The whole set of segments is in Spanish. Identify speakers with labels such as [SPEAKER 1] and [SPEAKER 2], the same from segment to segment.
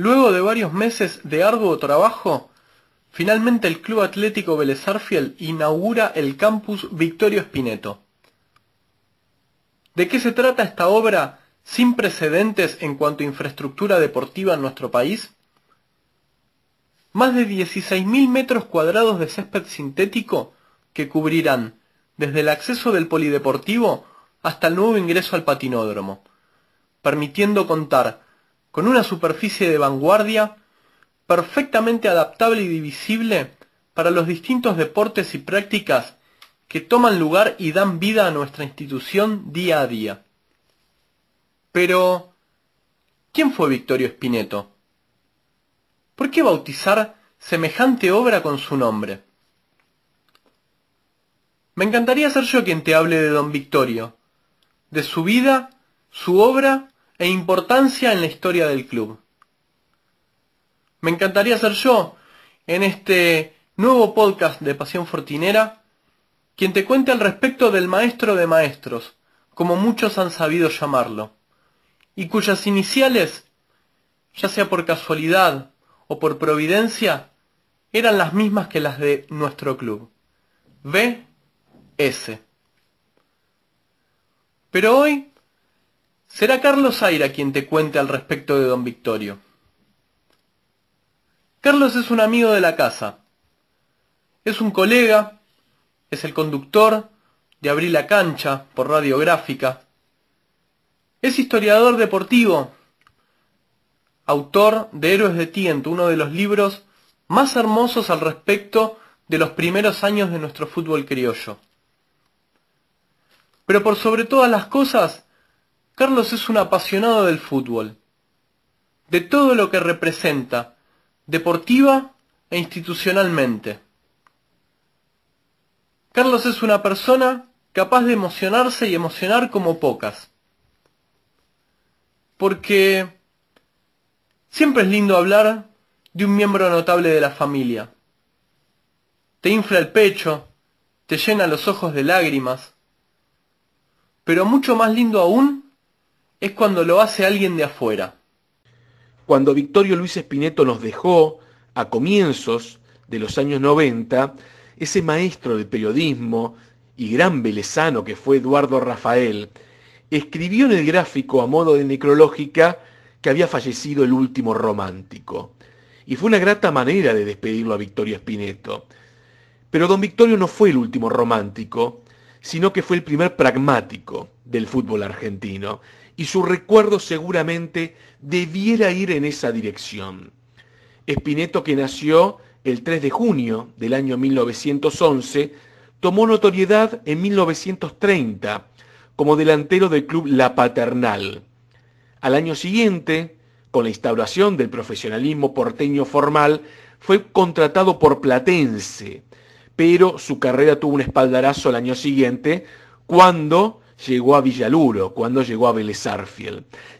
[SPEAKER 1] Luego de varios meses de arduo trabajo, finalmente el Club Atlético Vélez inaugura el campus Victorio Spineto. ¿De qué se trata esta obra sin precedentes en cuanto a infraestructura deportiva en nuestro país? Más de 16.000 metros cuadrados de césped sintético que cubrirán desde el acceso del polideportivo hasta el nuevo ingreso al patinódromo, permitiendo contar con una superficie de vanguardia perfectamente adaptable y divisible para los distintos deportes y prácticas que toman lugar y dan vida a nuestra institución día a día. Pero, ¿quién fue Victorio Spineto? ¿Por qué bautizar semejante obra con su nombre? Me encantaría ser yo quien te hable de don Victorio, de su vida, su obra e importancia en la historia del club. Me encantaría ser yo, en este nuevo podcast de Pasión Fortinera, quien te cuente al respecto del maestro de maestros, como muchos han sabido llamarlo, y cuyas iniciales, ya sea por casualidad o por providencia, eran las mismas que las de nuestro club. V.S. Pero hoy será Carlos Zaira quien te cuente al respecto de don Victorio. Carlos es un amigo de la casa. Es un colega, es el conductor de Abrir la Cancha por Radiográfica. Es historiador deportivo, autor de Héroes de Tiento, uno de los libros más hermosos al respecto de los primeros años de nuestro fútbol criollo. Pero por sobre todas las cosas, Carlos es un apasionado del fútbol, de todo lo que representa, deportiva e institucionalmente. Carlos es una persona capaz de emocionarse y emocionar como pocas. Porque siempre es lindo hablar de un miembro notable de la familia. Te infla el pecho, te llena los ojos de lágrimas. Pero mucho más lindo aún es cuando lo hace alguien de afuera.
[SPEAKER 2] Cuando Victorio Luis Espineto nos dejó a comienzos de los años 90, ese maestro de periodismo y gran velezano que fue Eduardo Rafael, escribió en el gráfico a modo de necrológica que había fallecido el último romántico. Y fue una grata manera de despedirlo a Victorio Spineto. Pero don Victorio no fue el último romántico, sino que fue el primer pragmático del fútbol argentino, y su recuerdo seguramente debiera ir en esa dirección. Spineto que nació el 3 de junio del año 1911, tomó notoriedad en 1930 como delantero del club La Paternal. Al año siguiente, con la instauración del profesionalismo porteño formal, fue contratado por Platense, pero su carrera tuvo un espaldarazo el año siguiente cuando llegó a Villaluro, cuando llegó a Vélez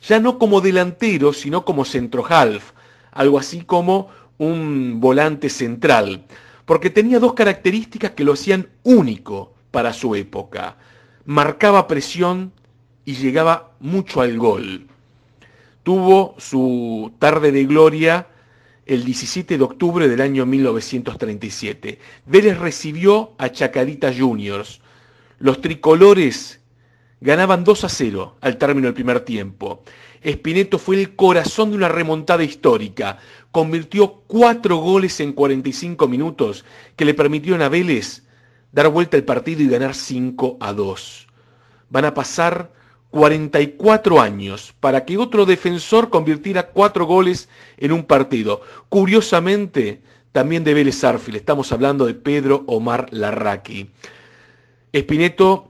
[SPEAKER 2] Ya no como delantero, sino como centro half, algo así como un volante central, porque tenía dos características que lo hacían único para su época. Marcaba presión y llegaba mucho al gol. Tuvo su tarde de gloria el 17 de octubre del año 1937. Vélez recibió a Chacarita Juniors. Los tricolores ganaban 2 a 0 al término del primer tiempo. Espineto fue el corazón de una remontada histórica. Convirtió cuatro goles en 45 minutos que le permitieron a Vélez dar vuelta al partido y ganar 5 a 2. Van a pasar 44 años para que otro defensor convirtiera cuatro goles en un partido. Curiosamente, también de Vélez Arfil. Estamos hablando de Pedro Omar Larraqui. Espineto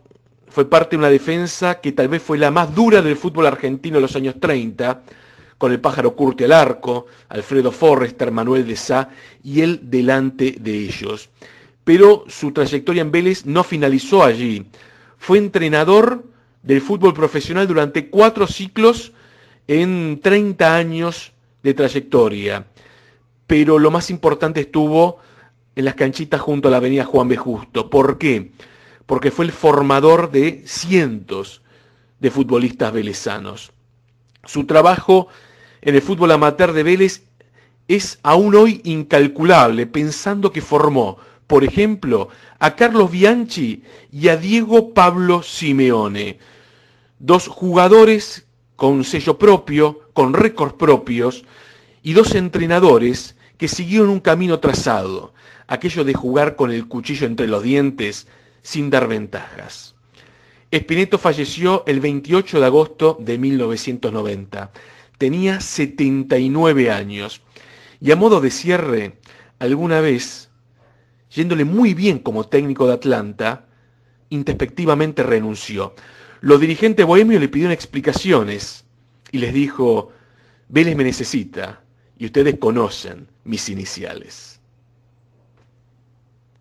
[SPEAKER 2] fue parte de una defensa que tal vez fue la más dura del fútbol argentino en los años 30, con el pájaro Curte al arco, Alfredo Forrester, Manuel de Sá y él delante de ellos. Pero su trayectoria en Vélez no finalizó allí. Fue entrenador del fútbol profesional durante cuatro ciclos en 30 años de trayectoria. Pero lo más importante estuvo en las canchitas junto a la avenida Juan B. Justo. ¿Por qué? Porque fue el formador de cientos de futbolistas velezanos. Su trabajo en el fútbol amateur de Vélez es aún hoy incalculable, pensando que formó, por ejemplo, a Carlos Bianchi y a Diego Pablo Simeone, dos jugadores con sello propio, con récords propios, y dos entrenadores que siguieron un camino trazado, aquello de jugar con el cuchillo entre los dientes sin dar ventajas. Espineto falleció el 28 de agosto de 1990. Tenía 79 años. Y a modo de cierre, alguna vez, yéndole muy bien como técnico de Atlanta, introspectivamente renunció. Los dirigentes bohemios le pidieron explicaciones y les dijo, Vélez me necesita y ustedes conocen mis iniciales.